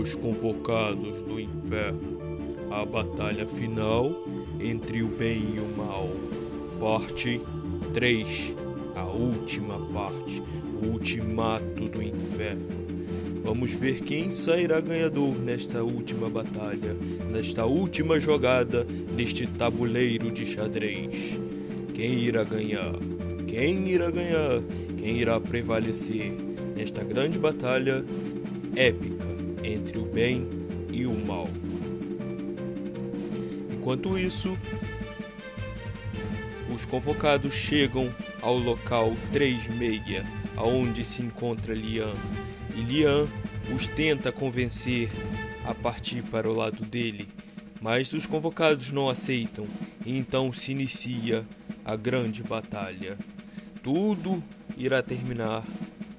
Os convocados do inferno. A batalha final entre o bem e o mal. Parte 3. A última parte. O ultimato do inferno. Vamos ver quem sairá ganhador nesta última batalha, nesta última jogada deste tabuleiro de xadrez. Quem irá ganhar? Quem irá ganhar? Quem irá prevalecer nesta grande batalha épica entre o bem e o mal? Enquanto isso, os convocados chegam ao local 36, aonde se encontra Lian. E Lian os tenta convencer a partir para o lado dele, mas os convocados não aceitam, e então se inicia a grande batalha. Tudo irá terminar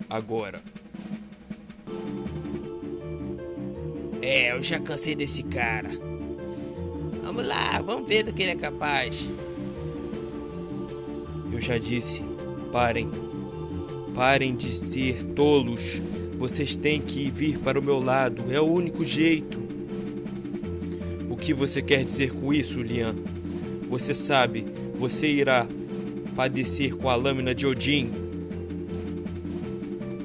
agora. É, eu já cansei desse cara. Vamos lá, vamos ver do que ele é capaz. Eu já disse, parem. Parem de ser tolos. Vocês têm que vir para o meu lado. É o único jeito. O que você quer dizer com isso, Lian? Você sabe, você irá padecer com a lâmina de Odin.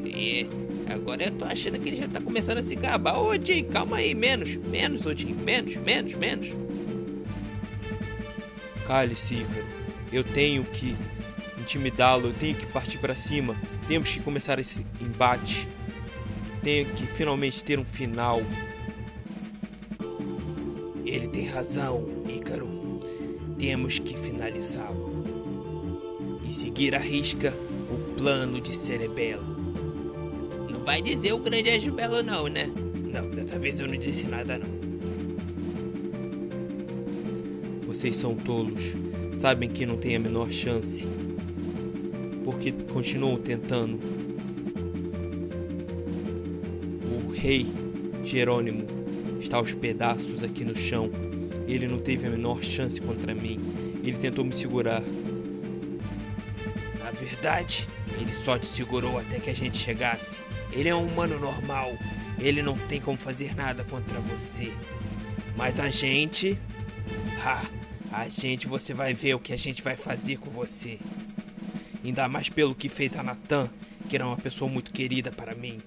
É, agora eu tô achando que ele já começando a se gabar. Ô, Odin, calma aí, menos, menos, Odin, menos, menos, menos. Cale-se, Ícaro. Eu tenho que intimidá-lo, eu tenho que partir para cima. Temos que começar esse embate. Tenho que finalmente ter um final. Ele tem razão, Ícaro. Temos que finalizá-lo. E seguir à risca o plano de Cerebelo. Vai dizer o grande anjo belo não, né? Não, dessa vez eu não disse nada não. Vocês são tolos. Sabem que não tem a menor chance. Porque continuam tentando. O rei Jerônimo está aos pedaços aqui no chão. Ele não teve a menor chance contra mim. Ele tentou me segurar. Na verdade, ele só te segurou até que a gente chegasse. Ele é um humano normal. Ele não tem como fazer nada contra você. Mas a gente. Ha! A gente, você vai ver o que a gente vai fazer com você. Ainda mais pelo que fez a Natan, que era uma pessoa muito querida para mim.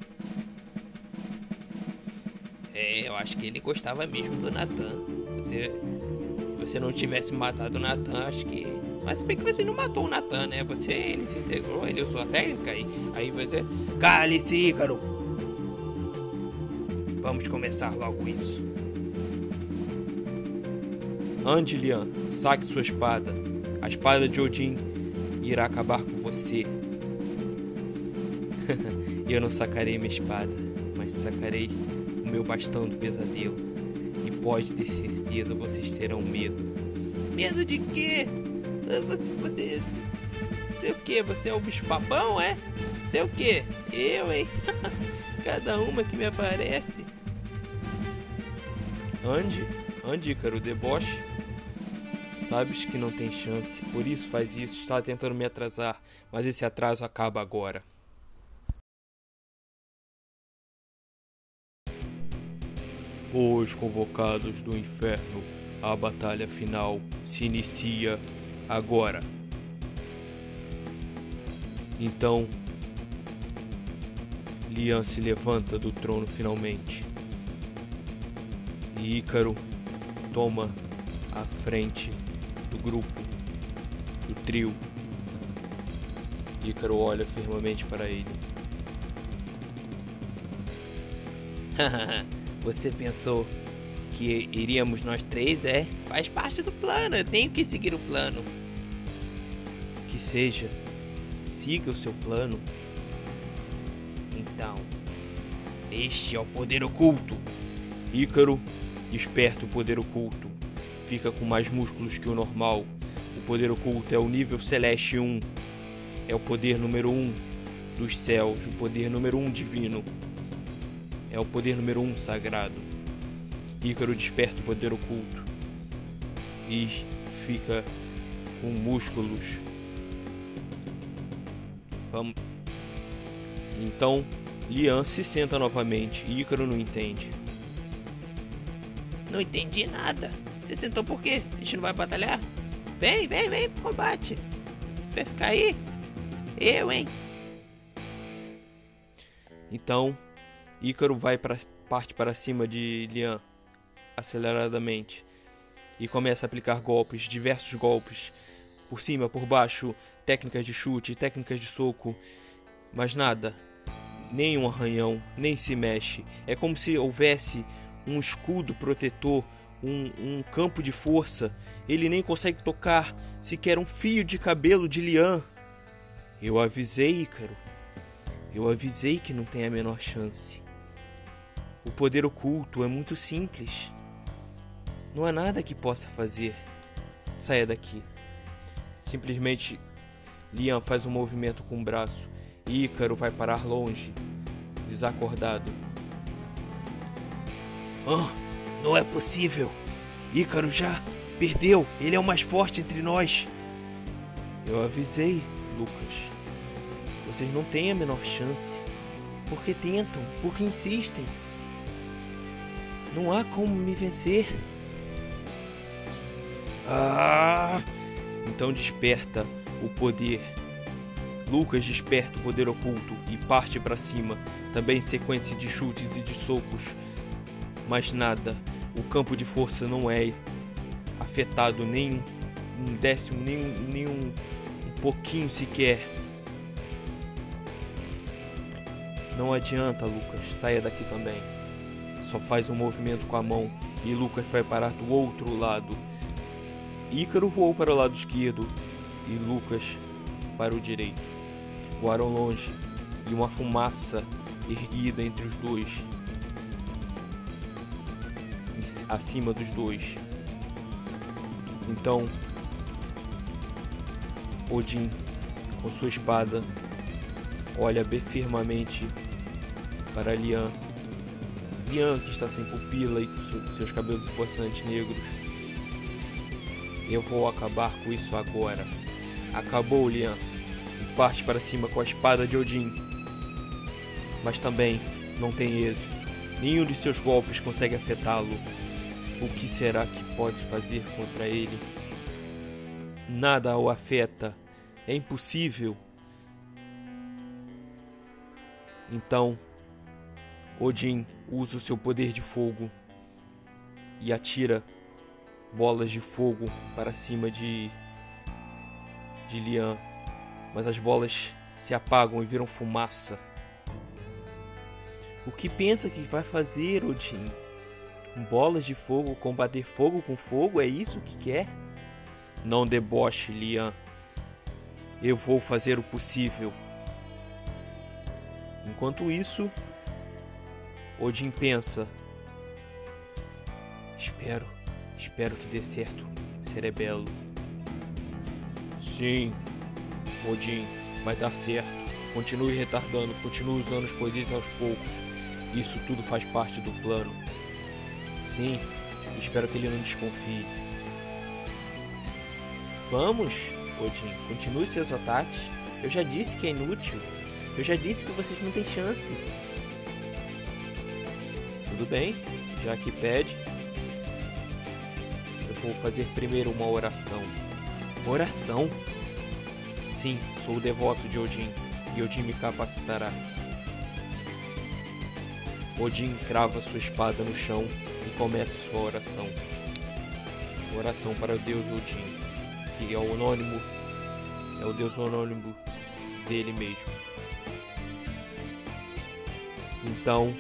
É, eu acho que ele gostava mesmo do Natan. Você, se você não tivesse matado o Natan, acho que. Mas bem que você não matou o Natan, né? Você, ele se integrou, ele usou a técnica e aí você. Cale-se, Ícaro! Vamos começar logo isso. Ande, Lian, saque sua espada. A espada de Odin irá acabar com você. Eu não sacarei minha espada, mas sacarei o meu bastão do pesadelo. E pode ter certeza, vocês terão medo. Medo de quê? Você. Você. Você é o quê? Você é o bicho papão, é? Você é o quê? Eu, hein? Cada uma que me aparece. Ande, ande, Ícaro, deboche. Sabes que não tem chance, por isso faz isso. Está tentando me atrasar, mas esse atraso acaba agora. Os convocados do inferno, a batalha final se inicia agora. Então, Lian se levanta do trono finalmente. E Ícaro toma a frente do grupo, do trio. Ícaro olha firmemente para ele. Você pensou que iríamos nós três, é? Faz parte do plano, eu tenho que seguir o plano. Que seja, siga o seu plano. Então, este é o poder oculto. Ícaro desperta o poder oculto. Fica com mais músculos que o normal. O poder oculto é o nível celeste 1. É o poder número 1 dos céus, o poder número 1 divino. É o poder número 1 sagrado. Ícaro desperta o poder oculto e fica com músculos. Vamos. Então, Lian se senta novamente e Ícaro não entende. Não entendi nada. Você sentou por quê? A gente não vai batalhar? Vem, vem, vem pro combate. Vai ficar aí? Eu, hein? Então, Ícaro vai para parte para cima de Lian aceleradamente e começa a aplicar golpes, diversos golpes, por cima, por baixo, técnicas de chute, técnicas de soco, mas nada, nem um arranhão, nem se mexe. É como se houvesse um escudo protetor, um, um campo de força. Ele nem consegue tocar sequer um fio de cabelo de Lian. Eu avisei, Ícaro. Eu avisei que não tem a menor chance. O poder oculto é muito simples. Não há nada que possa fazer. Saia daqui. Simplesmente Liam faz um movimento com o braço e Ícaro vai parar longe, desacordado. Ah, não é possível. Ícaro já perdeu. Ele é o mais forte entre nós. Eu avisei, Lucas. Vocês não têm a menor chance. Porque tentam, porque insistem. Não há como me vencer. Ah! Então desperta o poder. Lucas desperta o poder oculto e parte para cima, também sequência de chutes e de socos. Mas nada, o campo de força não é afetado nem um décimo, nem nem um, um pouquinho sequer. Não adianta, Lucas, saia daqui também. Só faz um movimento com a mão e Lucas vai parar do outro lado. Ícaro voou para o lado esquerdo e Lucas para o direito. Voaram longe e uma fumaça erguida entre os dois, acima dos dois. Então, Odin, com sua espada, olha firmemente para Lian. Lian, que está sem pupila e com seus cabelos esforçantes negros. Eu vou acabar com isso agora. Acabou, Lian. E parte para cima com a espada de Odin. Mas também não tem êxito. Nenhum de seus golpes consegue afetá-lo. O que será que pode fazer contra ele? Nada o afeta. É impossível. Então, Odin usa o seu poder de fogo e atira bolas de fogo para cima de de Lian, mas as bolas se apagam e viram fumaça. O que pensa que vai fazer, Odin? Bolas de fogo, combater fogo com fogo, é isso que quer? Não deboche, Lian. Eu vou fazer o possível. Enquanto isso, Odin pensa: Espero, espero que dê certo, Cerebelo. Sim, Odin, vai dar certo. Continue retardando, continue usando os poderes aos poucos. Isso tudo faz parte do plano. Sim, espero que ele não desconfie. Vamos, Odin, continue seus ataques. Eu já disse que é inútil. Eu já disse que vocês não têm chance. Tudo bem, já que pede, eu vou fazer primeiro uma oração. Oração? Sim, sou o devoto de Odin e Odin me capacitará. Odin crava sua espada no chão e começa sua oração. Oração para o deus Odin, que é o anônimo, é o deus anônimo dele mesmo. Então,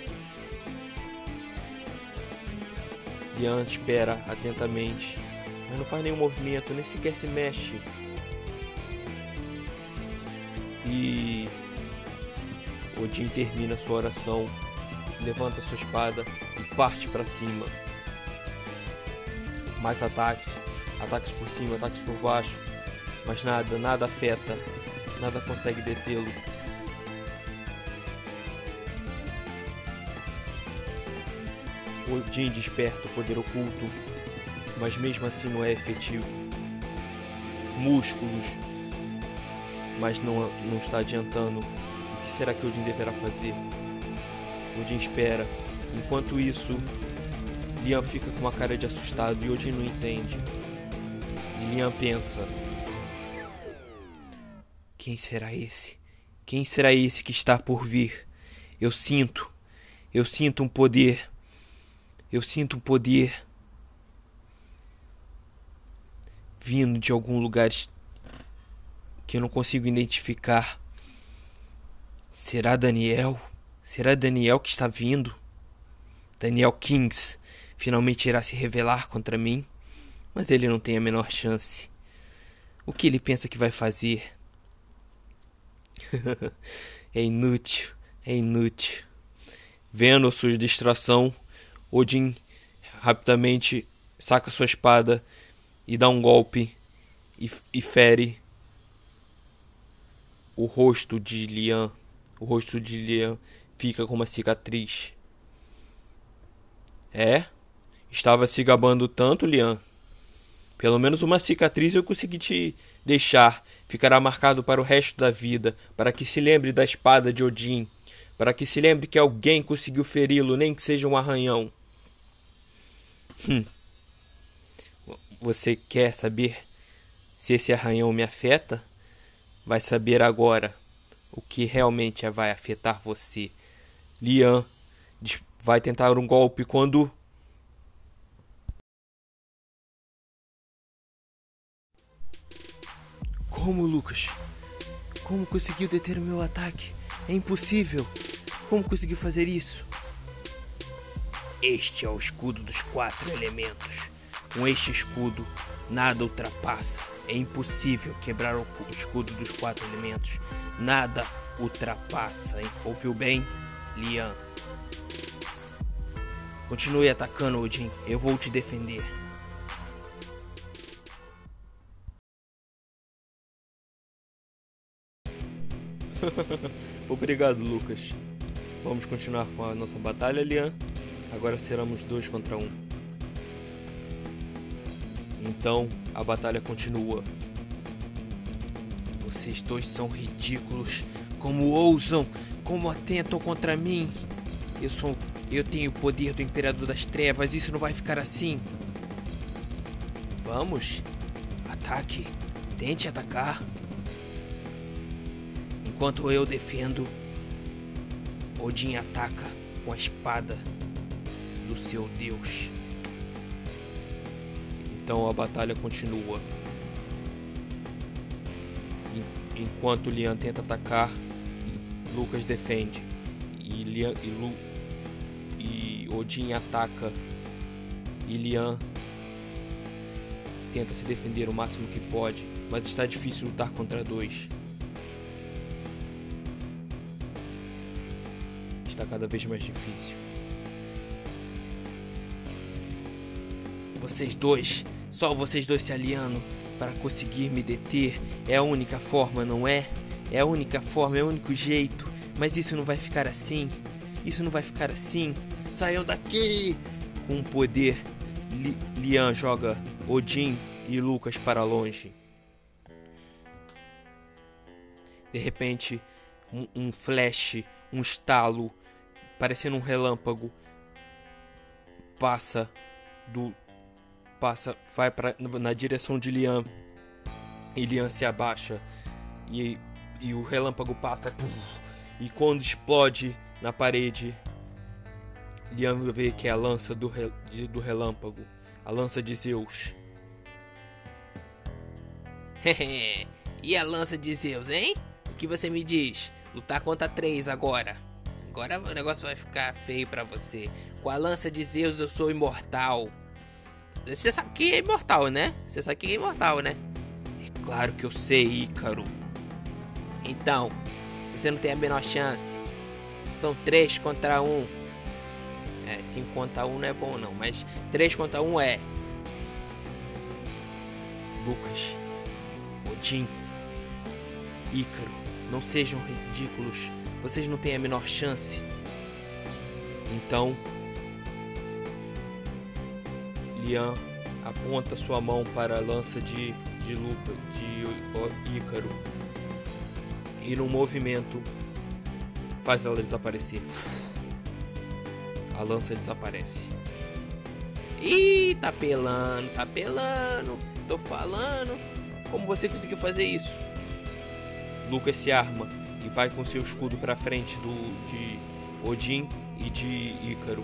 Lian espera atentamente, mas não faz nenhum movimento, nem sequer se mexe. E Odin termina sua oração, levanta sua espada e parte para cima. Mais ataques, ataques por cima, ataques por baixo, mas nada, nada afeta, nada consegue detê-lo. Odin desperta o poder oculto, mas mesmo assim não é efetivo. Músculos, mas não, não está adiantando. O que será que Odin deverá fazer? Odin espera. Enquanto isso, Lian fica com uma cara de assustado e Odin não entende. E Lian pensa: Quem será esse? Quem será esse que está por vir? Eu sinto, eu sinto um poder. Eu sinto um poder vindo de algum lugar que eu não consigo identificar. Será Daniel? Será Daniel que está vindo? Daniel Kings finalmente irá se revelar contra mim, mas ele não tem a menor chance. O que ele pensa que vai fazer? é inútil, é inútil. Vendo sua distração, Odin rapidamente saca sua espada e dá um golpe e, e fere o rosto de Lian. O rosto de Lian fica com uma cicatriz. É? Estava se gabando tanto, Lian. Pelo menos uma cicatriz eu consegui te deixar. Ficará marcado para o resto da vida, para que se lembre da espada de Odin, para que se lembre que alguém conseguiu feri-lo, nem que seja um arranhão. Hum. Você quer saber se esse arranhão me afeta? Vai saber agora o que realmente vai afetar você. Lian vai tentar um golpe quando. Como, Lucas? Como conseguiu deter o meu ataque? É impossível! Como conseguiu fazer isso? Este é o escudo dos quatro elementos. Com este escudo, nada ultrapassa. É impossível quebrar o escudo dos quatro elementos. Nada ultrapassa, hein? Ouviu bem, Lian? Continue atacando, Odin. Eu vou te defender. Obrigado, Lucas. Vamos continuar com a nossa batalha, Lian. Agora seremos dois contra um. Então a batalha continua. Vocês dois são ridículos. Como ousam? Como atentam contra mim? Eu sou. Eu tenho o poder do Imperador das Trevas. Isso não vai ficar assim. Vamos. Ataque. Tente atacar. Enquanto eu defendo, Odin ataca com a espada do seu deus. Então a batalha continua. Enquanto Lian tenta atacar, Lucas defende. E, Lian, e, Lu, e Odin ataca. E Lian tenta se defender o máximo que pode, mas está difícil lutar contra dois. Está cada vez mais difícil. Vocês dois só vocês dois se aliando para conseguir me deter é a única forma, não é? É a única forma, é o único jeito. Mas isso não vai ficar assim. Isso não vai ficar assim. Saiu daqui! Com poder, Li Lian joga Odin e Lucas para longe. De repente, um, um flash, um estalo, parecendo um relâmpago, passa do passa, vai pra, na direção de Liam. E Liam se abaixa. E, e o relâmpago passa. E quando explode na parede, Liam vê que é a lança do, do relâmpago. A lança de Zeus. e a lança de Zeus, hein? O que você me diz? Lutar contra três agora. Agora o negócio vai ficar feio para você. Com a lança de Zeus eu sou imortal. Você sabe que é imortal, né? Você sabe que é imortal, né? É claro que eu sei, Ícaro. Então, você não tem a menor chance. São três contra um. É, cinco contra um não é bom não, mas três contra um é. Lucas, Odin, Ícaro, não sejam ridículos. Vocês não têm a menor chance. Então, Lian aponta sua mão para a lança de, de, Luca, de Ícaro e no movimento faz ela desaparecer. A lança desaparece. Ih, tá pelando, tá pelando. Tô falando. Como você conseguiu fazer isso? Lucas se arma e vai com seu escudo para frente do de Odin e de Ícaro.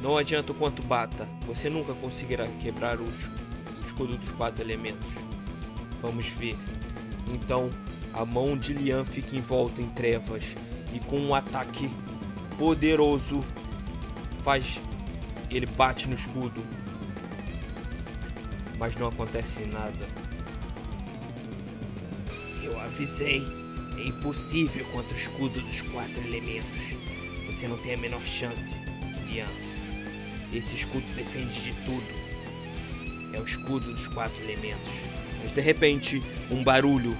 Não adianta o quanto bata, você nunca conseguirá quebrar o escudo dos quatro elementos. Vamos ver. Então, a mão de Lian fica envolta em trevas e com um ataque poderoso faz ele bate no escudo. Mas não acontece nada. Eu avisei. É impossível contra o escudo dos quatro elementos. Você não tem a menor chance, Lian. Esse escudo defende de tudo. É o escudo dos quatro elementos. Mas de repente, um barulho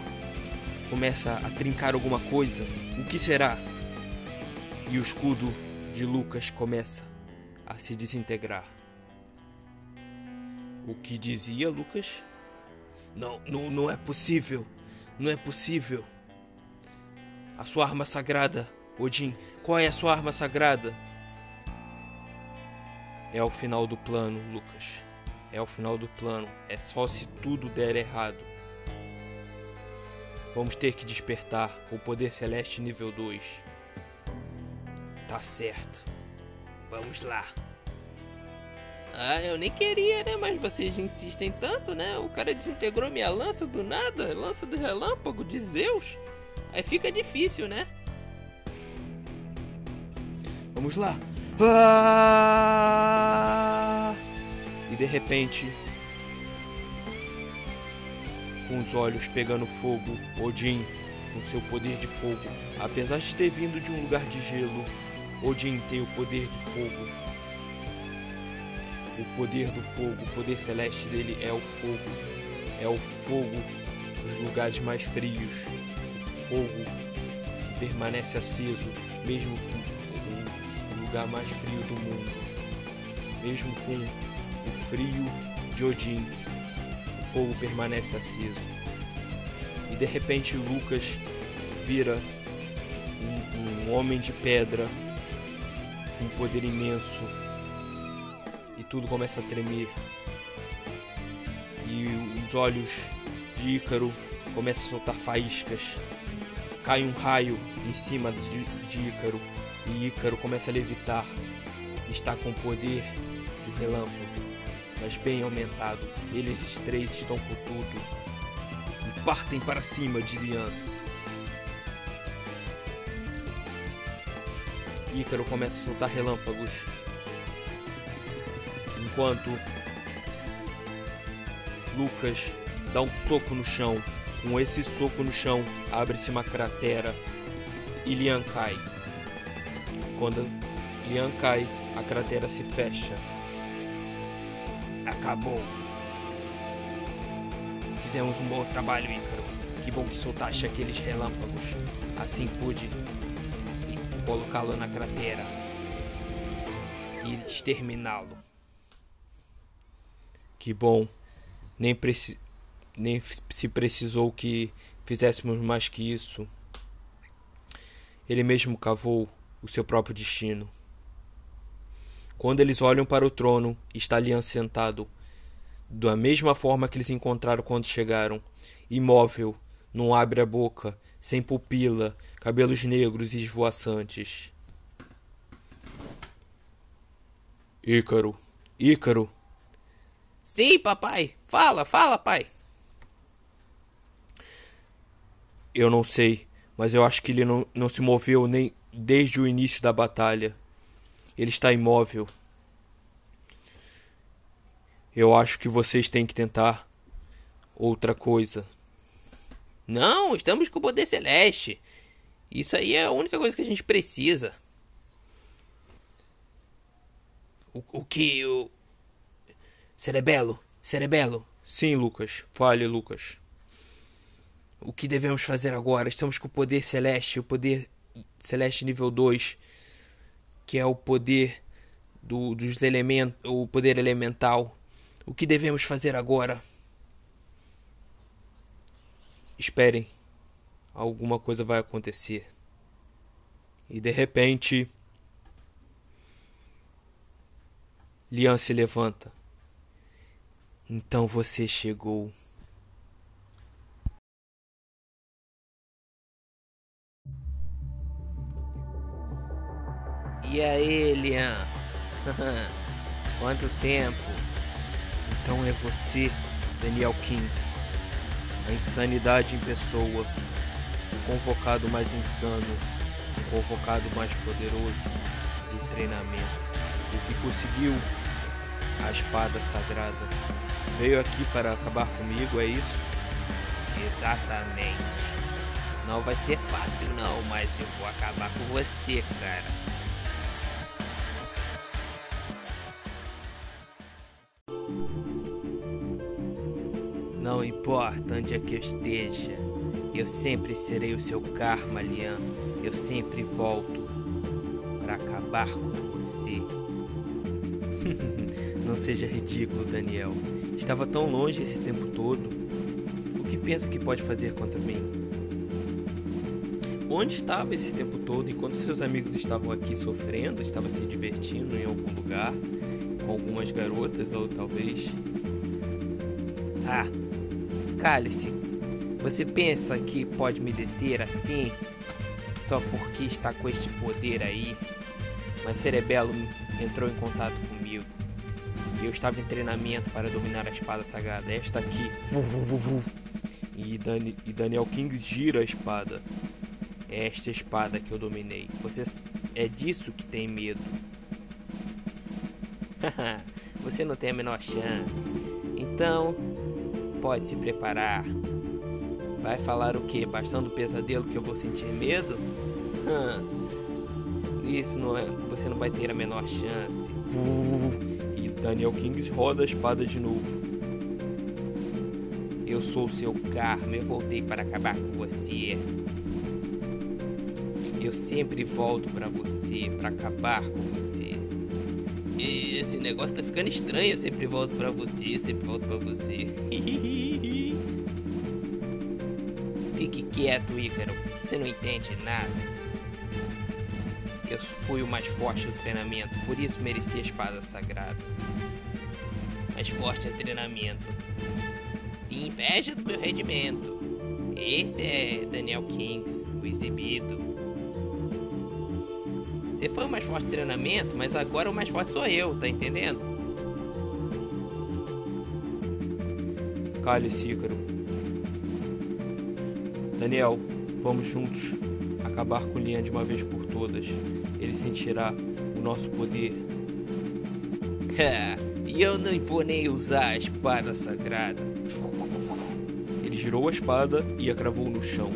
começa a trincar alguma coisa. O que será? E o escudo de Lucas começa a se desintegrar. O que dizia Lucas? Não, não, não é possível. Não é possível. A sua arma sagrada, Odin. Qual é a sua arma sagrada? É o final do plano, Lucas. É o final do plano. É só se tudo der errado. Vamos ter que despertar o poder celeste nível 2. Tá certo. Vamos lá. Ah, eu nem queria, né? Mas vocês insistem tanto, né? O cara desintegrou minha lança do nada, lança do relâmpago de Zeus. Aí fica difícil, né? Vamos lá. Ah! De repente, com os olhos pegando fogo, Odin, com seu poder de fogo, apesar de ter vindo de um lugar de gelo, Odin tem o poder de fogo. O poder do fogo, o poder celeste dele é o fogo. É o fogo nos lugares mais frios. O fogo que permanece aceso, mesmo com o lugar mais frio do mundo. Mesmo com o frio de Odin, o fogo permanece aceso. E de repente Lucas vira um, um homem de pedra um poder imenso e tudo começa a tremer. E os olhos de Ícaro começam a soltar faíscas. Cai um raio em cima de, de Ícaro e Ícaro começa a levitar. Está com o poder do relâmpago, mas bem aumentado. Eles três estão com tudo e partem para cima de Lian. Ícaro começa a soltar relâmpagos. Enquanto Lucas dá um soco no chão. Com esse soco no chão, abre-se uma cratera e Lian cai. Quando Lian cai, a cratera se fecha. Acabou. Fizemos um bom trabalho, Ícaro. Que bom que soltaste aqueles relâmpagos. Assim pude colocá-lo na cratera e exterminá-lo. Que bom. Nem, preci nem se precisou que fizéssemos mais que isso. Ele mesmo cavou o seu próprio destino. Quando eles olham para o trono, está Lian sentado, da mesma forma que eles encontraram quando chegaram, imóvel, não abre a boca, sem pupila, cabelos negros e esvoaçantes. Ícaro, Ícaro. Sim, papai. Fala, fala, pai. Eu não sei, mas eu acho que ele não, não se moveu nem desde o início da batalha. Ele está imóvel. Eu acho que vocês têm que tentar outra coisa. Não, estamos com o poder celeste. Isso aí é a única coisa que a gente precisa. O, o que o Cerebelo, Cerebelo. Sim, Lucas. Fale, Lucas. O que devemos fazer agora? Estamos com o poder celeste, o poder celeste nível 2, que é o poder do, dos elementos, o poder elemental. O que devemos fazer agora? Esperem, alguma coisa vai acontecer. E de repente, Lian se levanta. Então você chegou. E aí, Lian? Quanto tempo? Então é você, Daniel Kings. A insanidade em pessoa. O convocado mais insano. O convocado mais poderoso do treinamento. O que conseguiu a espada sagrada. Veio aqui para acabar comigo, é isso? Exatamente. Não vai ser fácil não, mas eu vou acabar com você, cara. Não importa onde é que eu esteja, eu sempre serei o seu karma, Lian. Eu sempre volto para acabar com você. Não seja ridículo, Daniel. Estava tão longe esse tempo todo. O que pensa que pode fazer contra mim? Onde estava esse tempo todo enquanto seus amigos estavam aqui sofrendo, estava se divertindo em algum lugar, com algumas garotas ou talvez. Ah, cale-se. Você pensa que pode me deter assim? Só porque está com este poder aí? Mas Cerebelo entrou em contato comigo. Eu estava em treinamento para dominar a espada sagrada. Esta aqui. E, Dani, e Daniel King gira a espada. É esta espada que eu dominei. Você é disso que tem medo. Você não tem a menor chance. Então, pode se preparar. Vai falar o que? Bastando o pesadelo que eu vou sentir medo? Isso não é. Você não vai ter a menor chance. E Daniel Kings roda a espada de novo. Eu sou o seu karma, eu voltei para acabar com você. Eu sempre volto para você, para acabar com você. Esse negócio tá ficando estranho. Eu sempre volto para você, sempre volto para você. Fique quieto, Ícaro. Você não entende nada. Eu fui o mais forte do treinamento, por isso mereci a espada sagrada. Mais forte é treinamento. E inveja do meu rendimento. Esse é Daniel Kings, o exibido. Você foi o mais forte do treinamento, mas agora o mais forte sou eu, tá entendendo? Cale-se, Ícaro. Daniel, vamos juntos acabar com Lian de uma vez por todas. Ele sentirá o nosso poder. E eu não vou nem usar a espada sagrada. Ele girou a espada e a cravou no chão.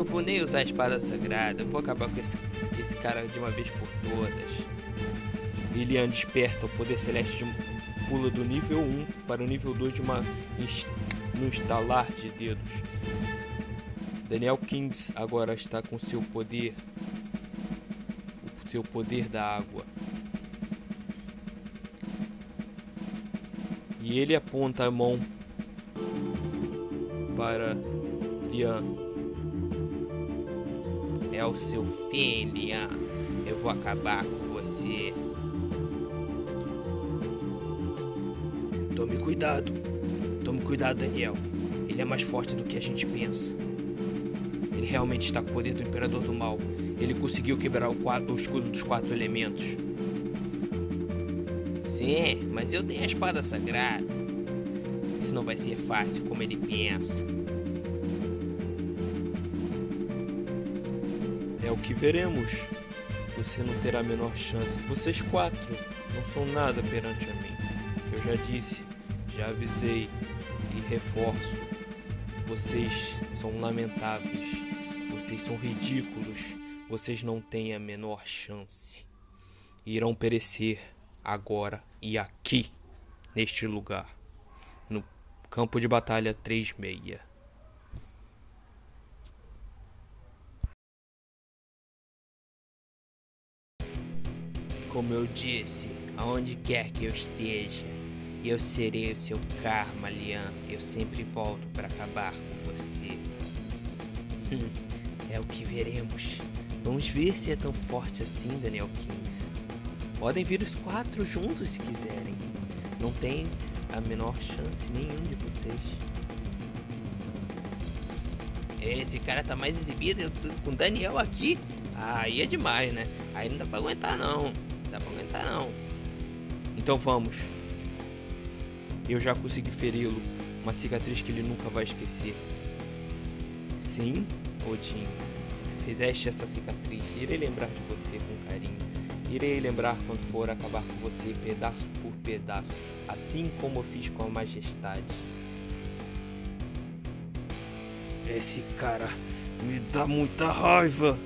Não vou nem usar a espada sagrada. Vou acabar com esse, esse cara de uma vez por todas. Lilian desperta o poder celeste de, pula do nível 1 para o nível 2 de uma no estalar de dedos. Daniel Kings agora está com seu poder, o seu poder da água. E ele aponta a mão para Lian. É o seu fim, Lian. Eu vou acabar com você. Tome cuidado. Tome cuidado, Daniel. Ele é mais forte do que a gente pensa realmente está com o poder do Imperador do Mal. Ele conseguiu quebrar o, quatro, o escudo dos quatro elementos. Sim, mas eu tenho a espada sagrada. Isso não vai ser fácil como ele pensa. Que veremos. Você não terá a menor chance. Vocês quatro não são nada perante a mim. Eu já disse, já avisei e reforço. Vocês são lamentáveis. Vocês são ridículos. Vocês não têm a menor chance. Irão perecer agora e aqui, neste lugar, no campo de batalha 36. Como eu disse, aonde quer que eu esteja, eu serei o seu karma, Lian. Eu sempre volto para acabar com você. É o que veremos. Vamos ver se é tão forte assim, Daniel Kings. Podem vir os quatro juntos se quiserem. Não tem a menor chance nenhum de vocês. Esse cara tá mais exibido com Daniel aqui. Aí é demais, né? Aí não dá pra aguentar não. Dá pra aguentar não. Então vamos. Eu já consegui feri-lo. Uma cicatriz que ele nunca vai esquecer. Sim, Odin. Fizeste essa cicatriz. Irei lembrar de você com carinho. Irei lembrar quando for acabar com você pedaço por pedaço, assim como eu fiz com a majestade. Esse cara me dá muita raiva.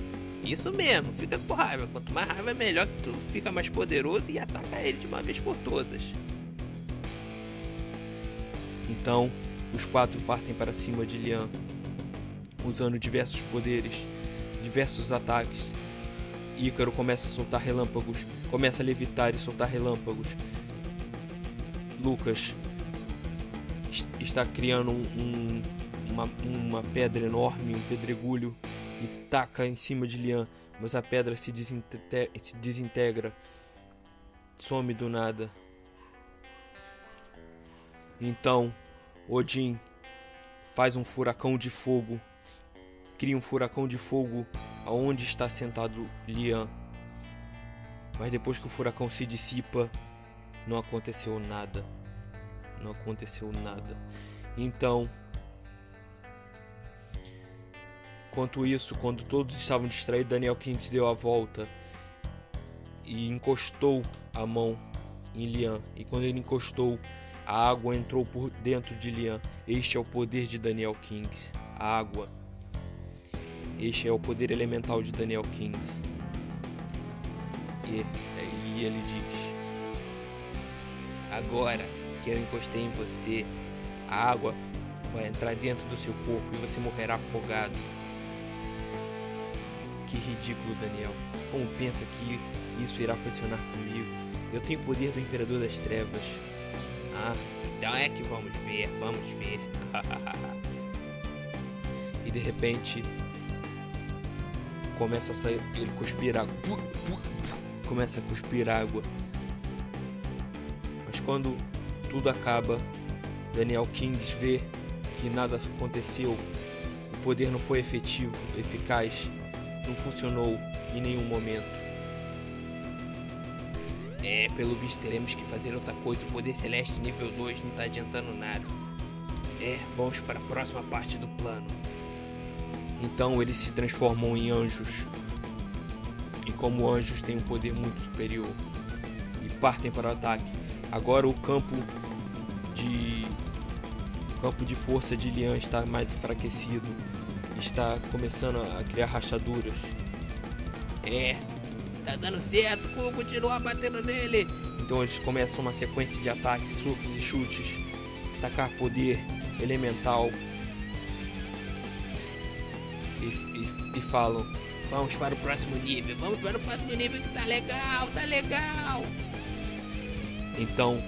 Isso mesmo, fica com raiva. Quanto mais raiva melhor que tu fica mais poderoso e ataca ele de uma vez por todas. Então, os quatro partem para cima de Lian, usando diversos poderes, diversos ataques. Ícaro começa a soltar relâmpagos, começa a levitar e soltar relâmpagos. Lucas está criando um, uma, uma pedra enorme, um pedregulho, e taca em cima de Lian, mas a pedra se, desinte se desintegra, some do nada. Então, Odin faz um furacão de fogo, cria um furacão de fogo aonde está sentado Lian. Mas depois que o furacão se dissipa, não aconteceu nada. Não aconteceu nada. Então, enquanto isso, quando todos estavam distraídos, Daniel Kings deu a volta e encostou a mão em Lian. E quando ele encostou, a água entrou por dentro de Lian. Este é o poder de Daniel Kings. A água. Este é o poder elemental de Daniel Kings. E, e ele diz: Agora que eu encostei em você, a água vai entrar dentro do seu corpo e você morrerá afogado. Que ridículo, Daniel. Como pensa que isso irá funcionar comigo? Eu tenho o poder do Imperador das Trevas. Ah, então é que vamos ver, vamos ver. e de repente começa a sair, ele cuspir água. Começa a cuspir água. Mas quando tudo acaba, Daniel Kings vê que nada aconteceu. O poder não foi efetivo, eficaz, não funcionou em nenhum momento. É, pelo visto teremos que fazer outra coisa. O poder celeste nível 2 não tá adiantando nada. É, vamos para a próxima parte do plano. Então eles se transformam em anjos. E como anjos têm um poder muito superior. E partem para o ataque. Agora o campo de. O campo de força de Lian está mais enfraquecido. Está começando a criar rachaduras. É, tá dando certo, vou continuar batendo nele. Então eles começam uma sequência de ataques, socos e chutes. Atacar poder elemental e, e, e falam: Vamos para o próximo nível, vamos para o próximo nível que tá legal, tá legal. Então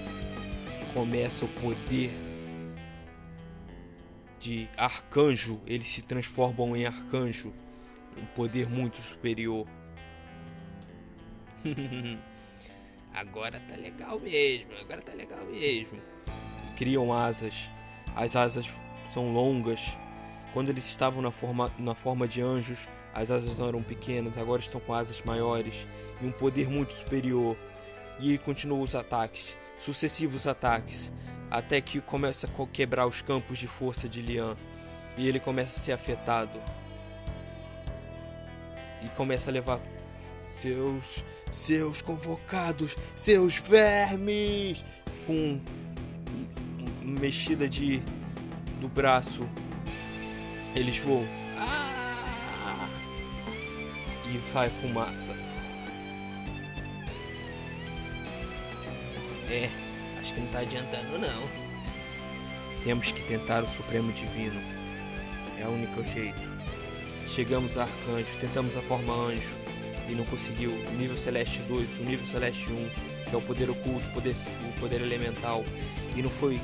começa o poder de arcanjo, eles se transformam em arcanjo, um poder muito superior. agora tá legal mesmo, agora tá legal mesmo. Criam asas, as asas são longas, quando eles estavam na forma, na forma de anjos, as asas não eram pequenas, agora estão com asas maiores e um poder muito superior. E ele continua os ataques, sucessivos ataques, até que começa a quebrar os campos de força de Lian. E ele começa a ser afetado. E começa a levar seus seus convocados, seus vermes, com mexida de do braço eles voam. Ah! E sai fumaça. É, acho que não tá adiantando não. Temos que tentar o Supremo Divino. É o único jeito. Chegamos a Arcanjo, tentamos a forma anjo e não conseguiu. O nível Celeste 2, o nível Celeste 1, que é o poder oculto, o poder, o poder elemental, e não foi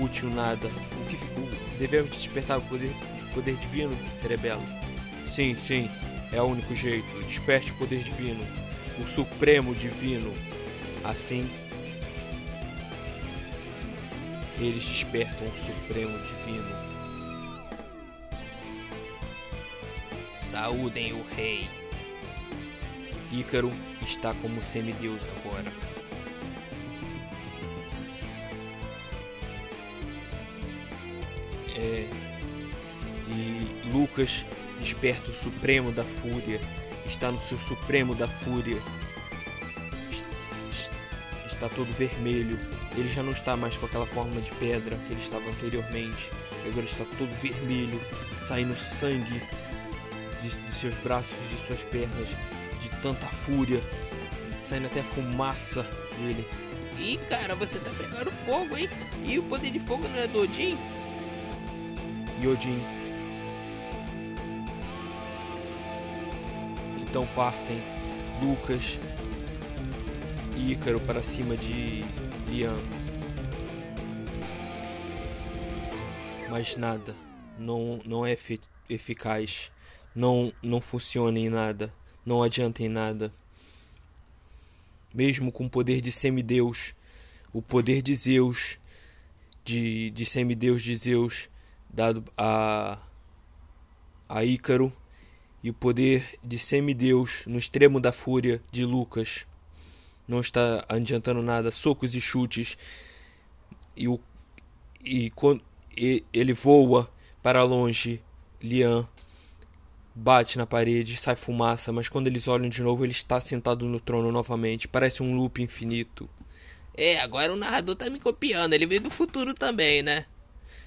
útil nada. O que o, devemos despertar o poder poder divino, Cerebelo? Sim, sim, é o único jeito. Desperte o poder divino, o supremo divino. Assim, eles despertam o Supremo Divino. Saúdem o rei. Ícaro está como semideus agora. É, e Lucas desperta o Supremo da Fúria. Está no seu Supremo da Fúria. Está todo vermelho. Ele já não está mais com aquela forma de pedra que ele estava anteriormente. Agora está todo vermelho, saindo sangue de, de seus braços, de suas pernas, de tanta fúria, saindo até fumaça dele. Ih, cara, você tá pegando fogo, hein? E o poder de fogo não é do Odin? E Odin. Então partem Lucas e Ícaro para cima de Liam. Mas nada, não, não é efi eficaz, não, não funciona em nada, não adianta em nada. Mesmo com o poder de semideus, o poder de Zeus, de, de semideus de Zeus, dado a, a Ícaro, e o poder de semideus no extremo da fúria de Lucas não está adiantando nada, socos e chutes. E, o, e quando e, ele voa para longe, Lian bate na parede, sai fumaça, mas quando eles olham de novo, ele está sentado no trono novamente. Parece um loop infinito. É, agora o narrador tá me copiando, ele veio do futuro também, né?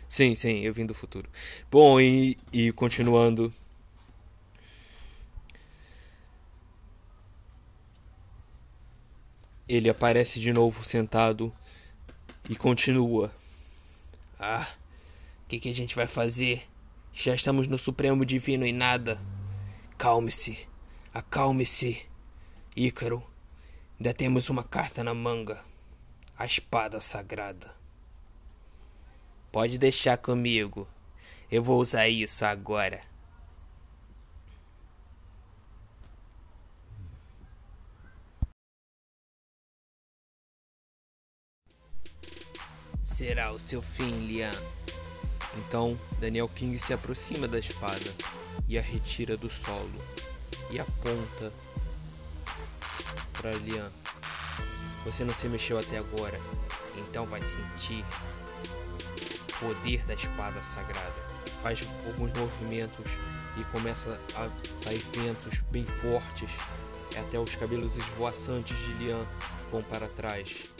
Sim, sim, eu vim do futuro. Bom, e, e continuando. Ele aparece de novo sentado e continua. Ah, o que, que a gente vai fazer? Já estamos no Supremo Divino e nada. Calme-se, acalme-se, Ícaro. Ainda temos uma carta na manga: a espada sagrada. Pode deixar comigo. Eu vou usar isso agora. Será o seu fim, Lian. Então Daniel King se aproxima da espada e a retira do solo e aponta para Lian. Você não se mexeu até agora, então vai sentir o poder da espada sagrada. Faz alguns movimentos e começa a sair ventos bem fortes. Até os cabelos esvoaçantes de Lian vão para trás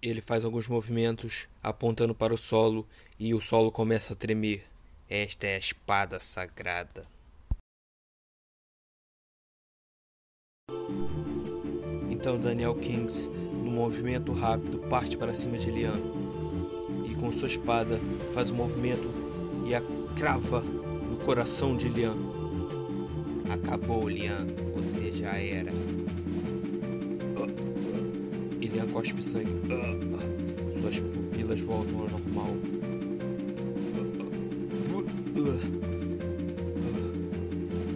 ele faz alguns movimentos apontando para o solo e o solo começa a tremer. Esta é a espada sagrada. Então Daniel Kings, num movimento rápido, parte para cima de Lian e com sua espada faz um movimento e a crava no coração de Lian. Acabou, Lian, você já era. Cospe sangue. Suas pupilas voltam ao normal.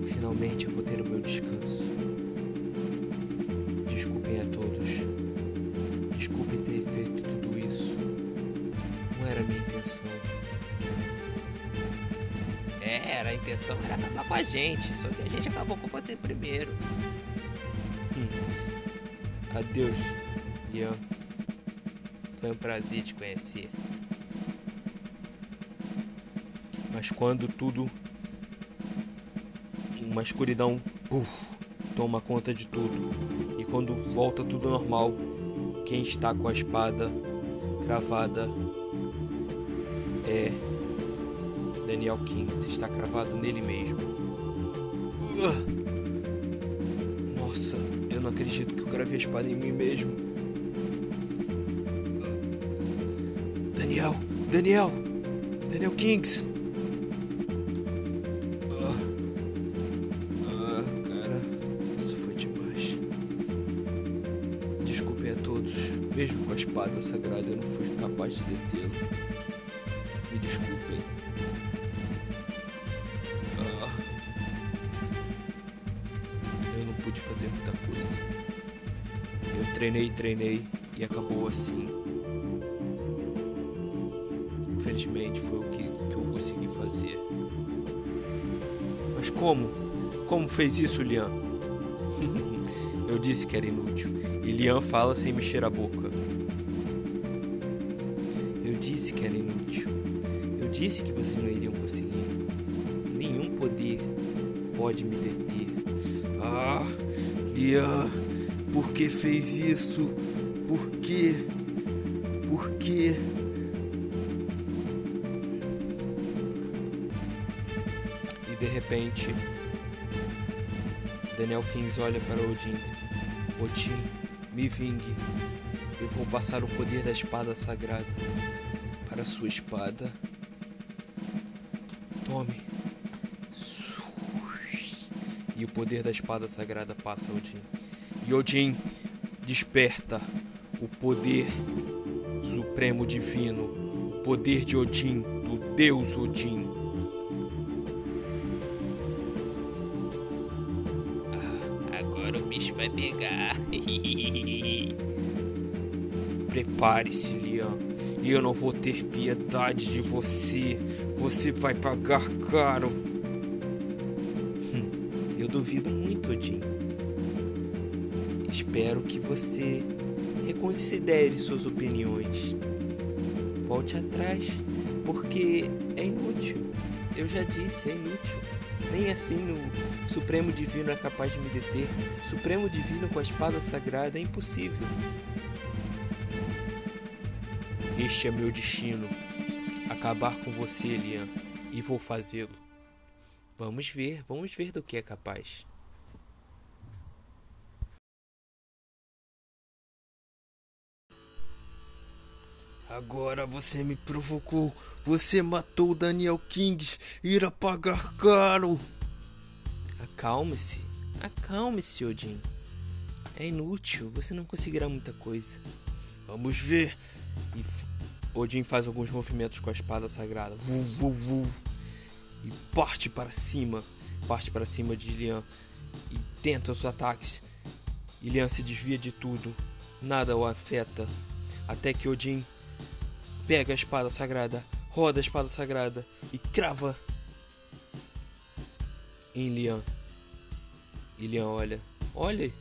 Finalmente eu vou ter o meu descanso. Desculpem a todos. Desculpem ter feito tudo isso. Não era minha intenção. É, era a intenção era acabar com a gente, só que a gente acabou com você primeiro. Hum. Adeus. Prazer te conhecer. Mas quando tudo. Uma escuridão uf, toma conta de tudo. E quando volta tudo normal, quem está com a espada cravada é Daniel King. Está cravado nele mesmo. Nossa, eu não acredito que eu gravei a espada em mim mesmo. Daniel, Daniel Kings. Ah, ah, cara, isso foi demais. Desculpem a todos, mesmo com a espada sagrada eu não fui capaz de detê-lo. Me desculpem. Ah, eu não pude fazer muita coisa. Eu treinei, treinei e acabou assim. Como? Como fez isso, Lian? eu disse que era inútil. E Lian fala sem mexer a boca. Eu disse que era inútil. Eu disse que vocês não iriam conseguir. Nenhum poder pode me deter. Ah, Lian, por que fez isso? Por quê? Por quê? Repente, Daniel Kings olha para Odin. Odin, me vingue. Eu vou passar o poder da espada sagrada para sua espada. Tome. E o poder da espada sagrada passa a Odin. E Odin desperta o poder supremo divino, o poder de Odin, do Deus Odin. Prepare-se, e eu não vou ter piedade de você. Você vai pagar caro. Hum, eu duvido muito, Odin. Espero que você reconsidere suas opiniões. Volte atrás, porque é inútil. Eu já disse, é inútil. Nem assim o Supremo Divino é capaz de me deter. Supremo Divino com a espada sagrada é impossível. Este é meu destino. Acabar com você, Elian. E vou fazê-lo. Vamos ver, vamos ver do que é capaz. Agora você me provocou. Você matou Daniel Kings. Irá pagar caro. Acalme-se. Acalme-se, Odin. É inútil. Você não conseguirá muita coisa. Vamos ver. E Odin faz alguns movimentos com a espada sagrada. Vu, vu, vu. E parte para cima. Parte para cima de Ilian. E tenta os ataques. Ilian se desvia de tudo. Nada o afeta. Até que Odin pega a espada sagrada, roda a espada sagrada e crava em Lian. E Lian olha, olha,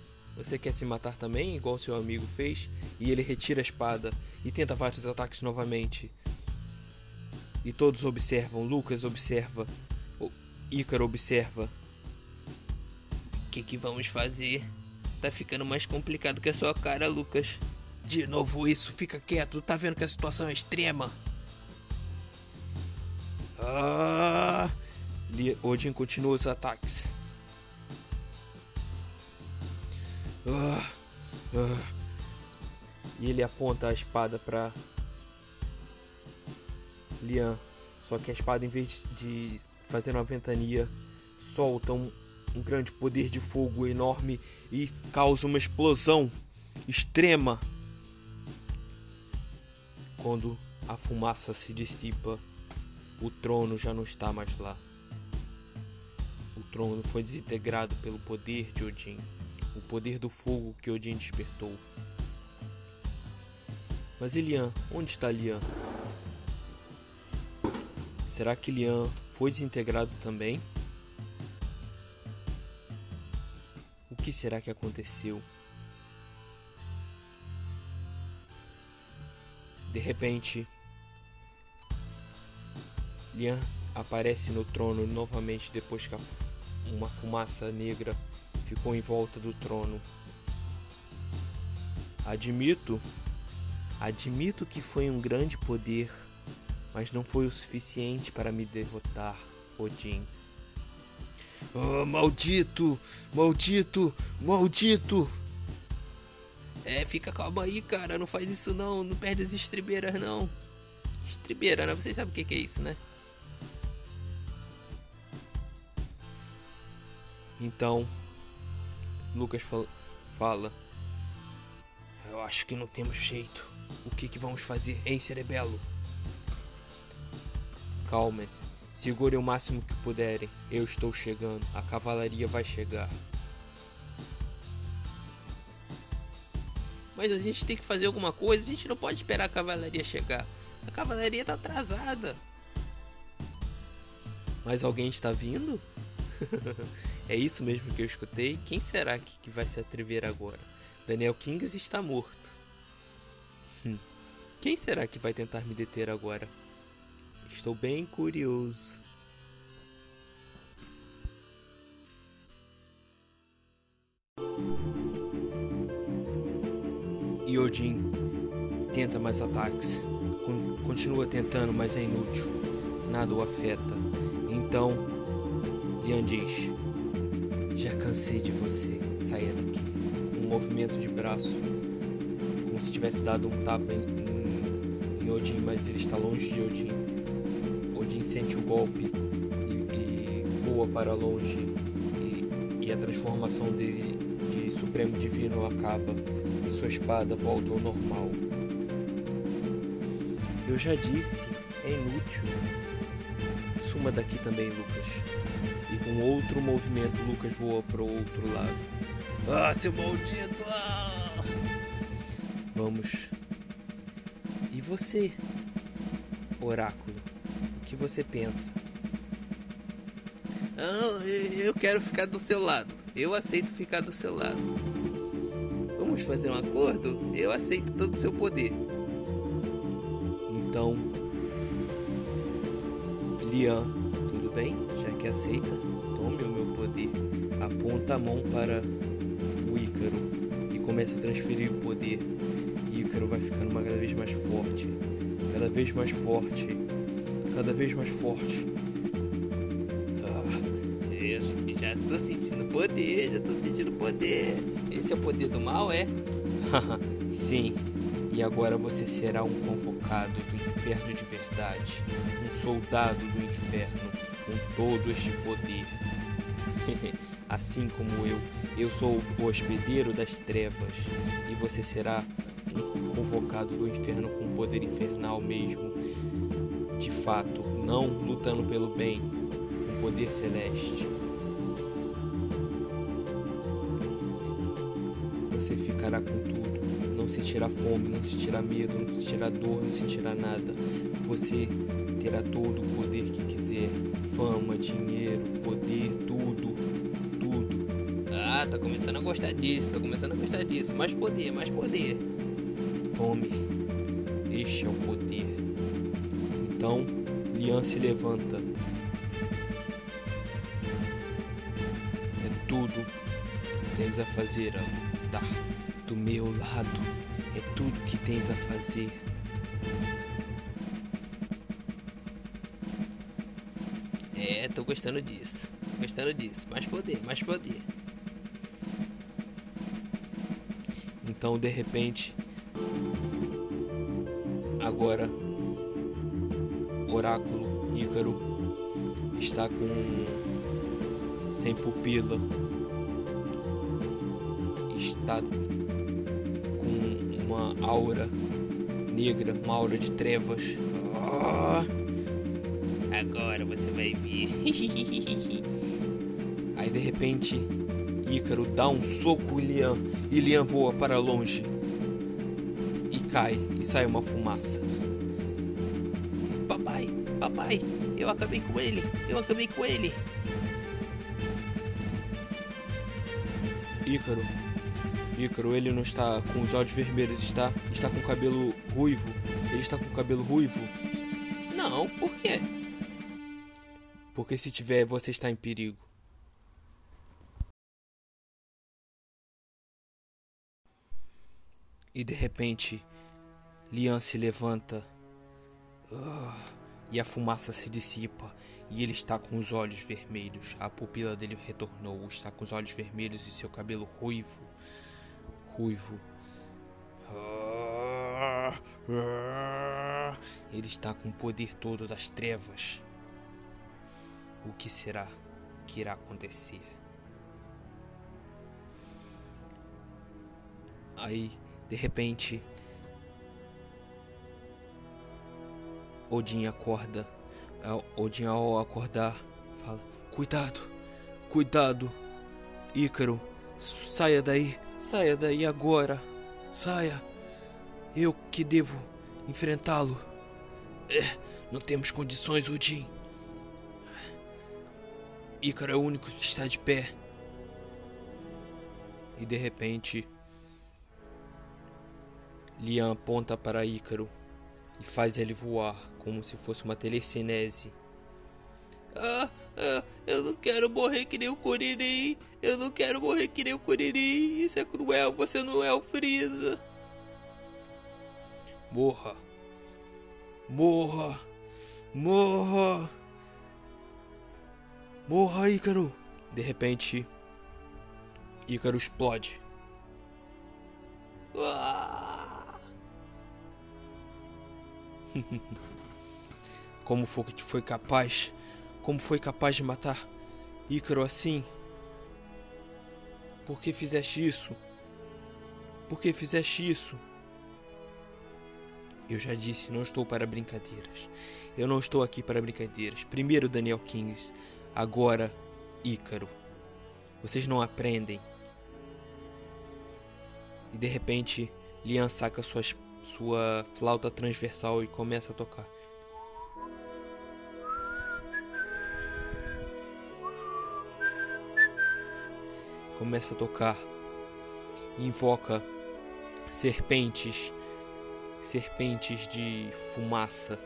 você quer se matar também, igual seu amigo fez? E ele retira a espada e tenta vários ataques novamente. E todos observam, Lucas observa, o Ícaro observa. O que, que vamos fazer? Tá ficando mais complicado que a sua cara, Lucas. De novo isso, fica quieto, tá vendo que a situação é extrema. Ah! Odin continua os ataques. Ah, ah. E ele aponta a espada para Lian. Só que a espada, em vez de fazer uma ventania, solta um, um grande poder de fogo enorme e causa uma explosão extrema. Quando a fumaça se dissipa, o trono já não está mais lá. O trono foi desintegrado pelo poder de Odin, o poder do fogo que Odin despertou. Mas Elian, onde está Lian? Será que Lian foi desintegrado também? O que será que aconteceu? De repente, Lian aparece no trono novamente depois que uma fumaça negra ficou em volta do trono. Admito, admito que foi um grande poder, mas não foi o suficiente para me derrotar, Odin. Oh, maldito! Maldito! Maldito! É, fica calma aí, cara. Não faz isso não. Não perde as estribeiras, não. Estribeira, né? Vocês sabem o que, é isso, né? Então, Lucas fal fala: Eu acho que não temos jeito. O que, que vamos fazer, hein, Cerebelo? Calma-se. Segurem o máximo que puderem. Eu estou chegando. A cavalaria vai chegar. mas a gente tem que fazer alguma coisa. A gente não pode esperar a cavalaria chegar. A cavalaria tá atrasada. Mas alguém está vindo? é isso mesmo que eu escutei? Quem será que, vai se atrever agora? Daniel Kings está morto. Hum. Quem será que vai tentar me deter agora? Estou bem curioso. E Odin tenta mais ataques. Continua tentando, mas é inútil. Nada o afeta. Então, Lian diz: Já cansei de você. Saia daqui. Um movimento de braço, como se tivesse dado um tapa em, em, em Odin, mas ele está longe de Odin. Odin sente o golpe e, e voa para longe. E, e a transformação dele de Supremo Divino acaba sua espada volta ao normal. Eu já disse, é inútil. Suma daqui também, Lucas. E com outro movimento, Lucas voa para o outro lado. Ah, seu maldito! Ah! Vamos. E você, Oráculo? O que você pensa? Ah, eu quero ficar do seu lado. Eu aceito ficar do seu lado vamos fazer um acordo, eu aceito todo o seu poder. Então, Lian, tudo bem? Já que aceita, mão para o Ícaro e começa a transferir o poder. Ícaro vai ficando cada vez mais forte, cada vez mais forte, cada vez mais forte. Ah, já tô sentindo poder, já tô sentindo poder. Esse é o poder do mal, é? Sim. E agora você será um convocado do inferno de verdade, um soldado do inferno com todo este poder. assim como eu, eu sou o hospedeiro das trevas e você será um convocado do inferno com poder infernal mesmo. De fato, não lutando pelo bem, com poder celeste. ficará com tudo. Não sentirá fome, não sentirá medo, não sentirá dor, não sentirá nada. Você terá todo o poder que quiser: fama, dinheiro, poder, Ah, tá começando a gostar disso, tá começando a gostar disso. Mais poder, mais poder. Tome, este é o poder. Então, Lian se levanta. É tudo que tens a fazer, Tá do meu lado é tudo que tens a fazer. É, tô gostando disso. Gostando disso. Mais poder, mais poder. Então, de repente, agora, Oráculo Ícaro está com sem pupila. Está uma aura negra, uma aura de trevas. Oh, agora você vai ver. Aí de repente, Ícaro dá um soco em Lian e Lian voa para longe e cai e sai uma fumaça. Papai, papai, eu acabei com ele, eu acabei com ele. Ícaro, Ícaro, ele não está com os olhos vermelhos, está, está com o cabelo ruivo. Ele está com o cabelo ruivo? Não, por quê? Porque se tiver, você está em perigo. E de repente, Lian se levanta. Uh, e a fumaça se dissipa. E ele está com os olhos vermelhos. A pupila dele retornou. Está com os olhos vermelhos e seu cabelo ruivo ruivo. Ele está com o poder todo das trevas. O que será que irá acontecer? Aí, de repente, Odin acorda. Odin ao acordar fala: Cuidado, cuidado, Ícaro, saia daí. Saia daí agora. Saia. Eu que devo enfrentá-lo. É, não temos condições, Odin. Ícaro é o único que está de pé. E de repente, Lian aponta para Ícaro e faz ele voar como se fosse uma telecinese. Ah, ah, eu não quero morrer que nem o Kuririn. Eu não quero morrer que nem o Kuririn. Isso é cruel, você não é o Freeza. Morra. Morra. Morra. Morra, Ícaro. De repente, Ícaro explode. Ah! Como foi capaz? Como foi capaz de matar Ícaro assim? Por que fizeste isso? Por que fizeste isso? Eu já disse, não estou para brincadeiras. Eu não estou aqui para brincadeiras. Primeiro Daniel Kings, agora Ícaro. Vocês não aprendem. E de repente, Lian saca suas, sua flauta transversal e começa a tocar. Começa a tocar. Invoca serpentes, serpentes de fumaça.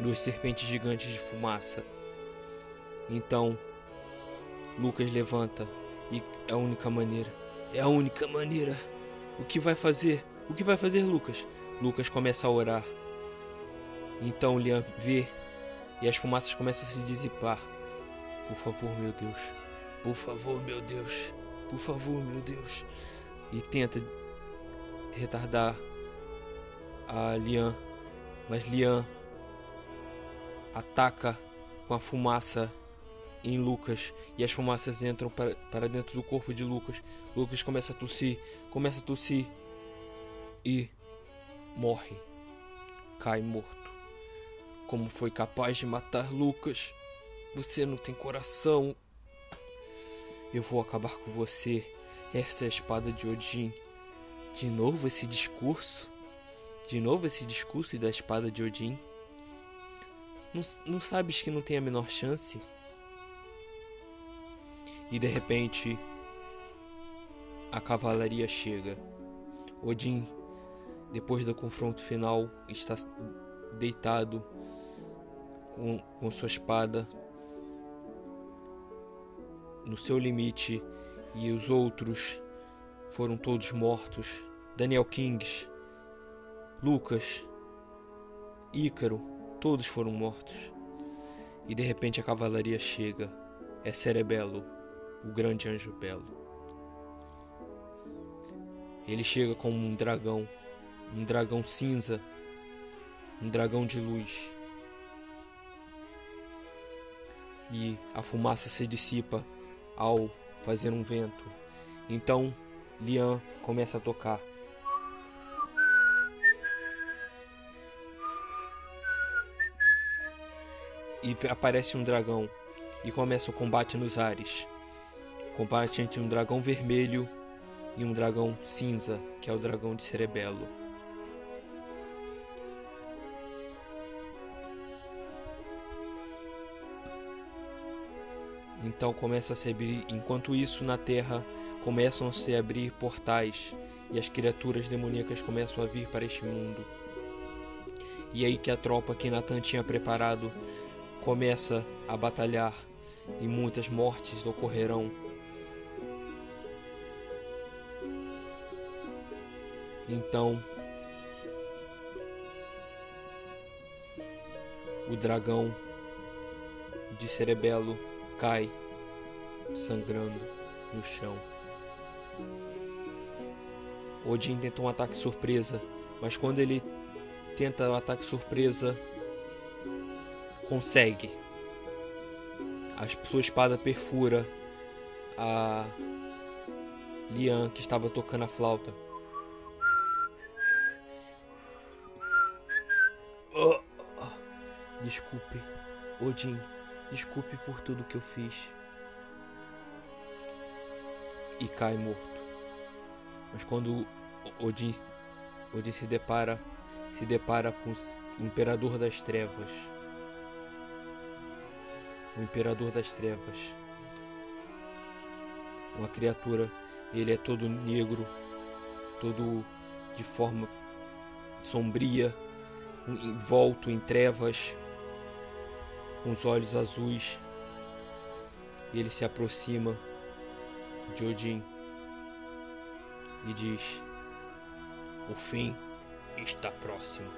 Duas serpentes gigantes de fumaça. Então, Lucas levanta e é a única maneira. É a única maneira. O que vai fazer? O que vai fazer Lucas? Lucas começa a orar. Então Liam vê e as fumaças começam a se dissipar. Por favor, meu Deus. Por favor, meu Deus. Por favor, meu Deus. E tenta retardar a Lian. Mas Lian ataca com a fumaça em Lucas e as fumaças entram para, para dentro do corpo de Lucas. Lucas começa a tossir, começa a tossir e morre. Cai morto. Como foi capaz de matar Lucas? Você não tem coração. Eu vou acabar com você. Essa é a espada de Odin. De novo esse discurso? De novo esse discurso da espada de Odin? Não, não sabes que não tem a menor chance? E de repente a cavalaria chega. Odin, depois do confronto final, está deitado com, com sua espada no seu limite e os outros foram todos mortos. Daniel Kings, Lucas, Ícaro, todos foram mortos. E de repente a cavalaria chega. É Cerebelo o grande anjo belo. Ele chega como um dragão, um dragão cinza, um dragão de luz. E a fumaça se dissipa ao fazer um vento. Então Lian começa a tocar. E aparece um dragão e começa o combate nos ares. Combate entre um dragão vermelho e um dragão cinza, que é o dragão de Cerebelo. Então começa a se abrir, enquanto isso na Terra começam a se abrir portais e as criaturas demoníacas começam a vir para este mundo. E aí que a tropa que Natan tinha preparado começa a batalhar e muitas mortes ocorrerão Então, o dragão de Cerebelo cai sangrando no chão. Odin tenta um ataque surpresa, mas quando ele tenta o um ataque surpresa, consegue. A sua espada perfura a Lian que estava tocando a flauta. Desculpe, Odin, desculpe por tudo que eu fiz. E cai morto. Mas quando Odin, Odin se depara se depara com o Imperador das Trevas. O Imperador das Trevas. Uma criatura, ele é todo negro, todo de forma sombria, envolto em trevas, com os olhos azuis. E ele se aproxima de Odin e diz: O fim está próximo.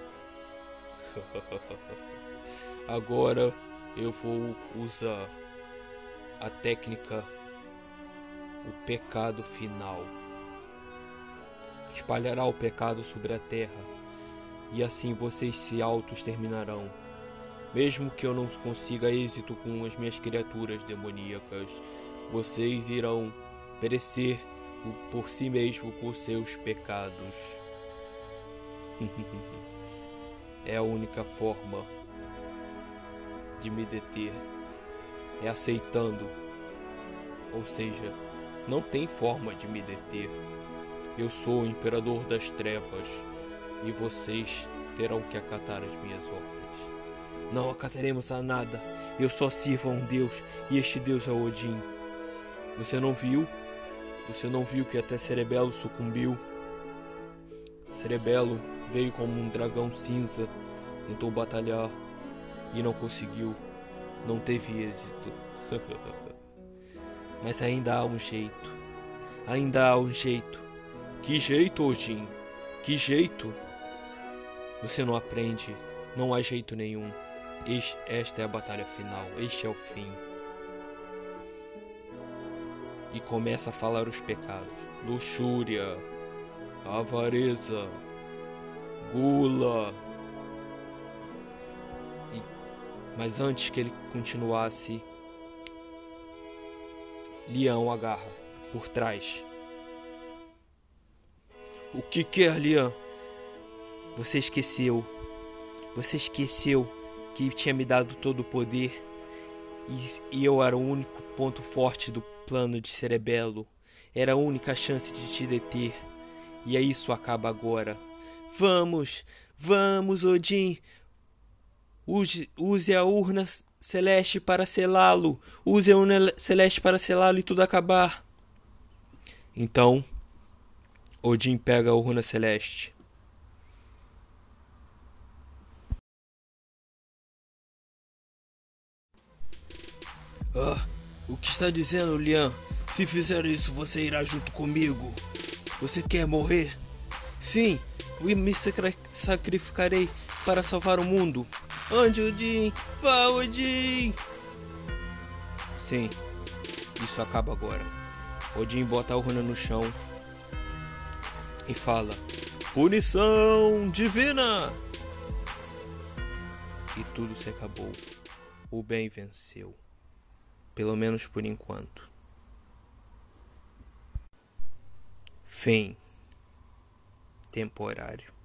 Agora eu vou usar a técnica o pecado final. Espalhará o pecado sobre a terra e assim vocês se auto-exterminarão. Mesmo que eu não consiga êxito com as minhas criaturas demoníacas, vocês irão perecer por si mesmo com seus pecados. é a única forma de me deter. É aceitando. Ou seja, não tem forma de me deter. Eu sou o imperador das trevas e vocês terão que acatar as minhas ordens. Não acataremos a nada. Eu só sirvo a um Deus e este Deus é Odin. Você não viu? Você não viu que até Cerebelo sucumbiu? Cerebelo veio como um dragão cinza, tentou batalhar e não conseguiu. Não teve êxito. Mas ainda há um jeito. Ainda há um jeito. Que jeito, Odin? Que jeito? Você não aprende. Não há jeito nenhum. Esta é a batalha final. Este é o fim e começa a falar os pecados: luxúria, avareza, gula. E, mas antes que ele continuasse, Leão agarra por trás. O que quer, Leão? Você esqueceu. Você esqueceu que tinha me dado todo o poder e, e eu era o único ponto forte do plano de Cerebelo. Era a única chance de te deter. E é isso acaba agora. Vamos, vamos, Odin. Use, use a urna celeste para selá-lo. Use a urna celeste para selá-lo e tudo acabar. Então, Odin pega a urna celeste. Ah, o que está dizendo, Lian? Se fizer isso, você irá junto comigo. Você quer morrer? Sim, eu me sacrificarei para salvar o mundo. Onde, Odin? Vá, Odin! Sim, isso acaba agora. Odin bota a urna no chão e fala: Punição divina! E tudo se acabou. O bem venceu pelo menos por enquanto. Fim temporário.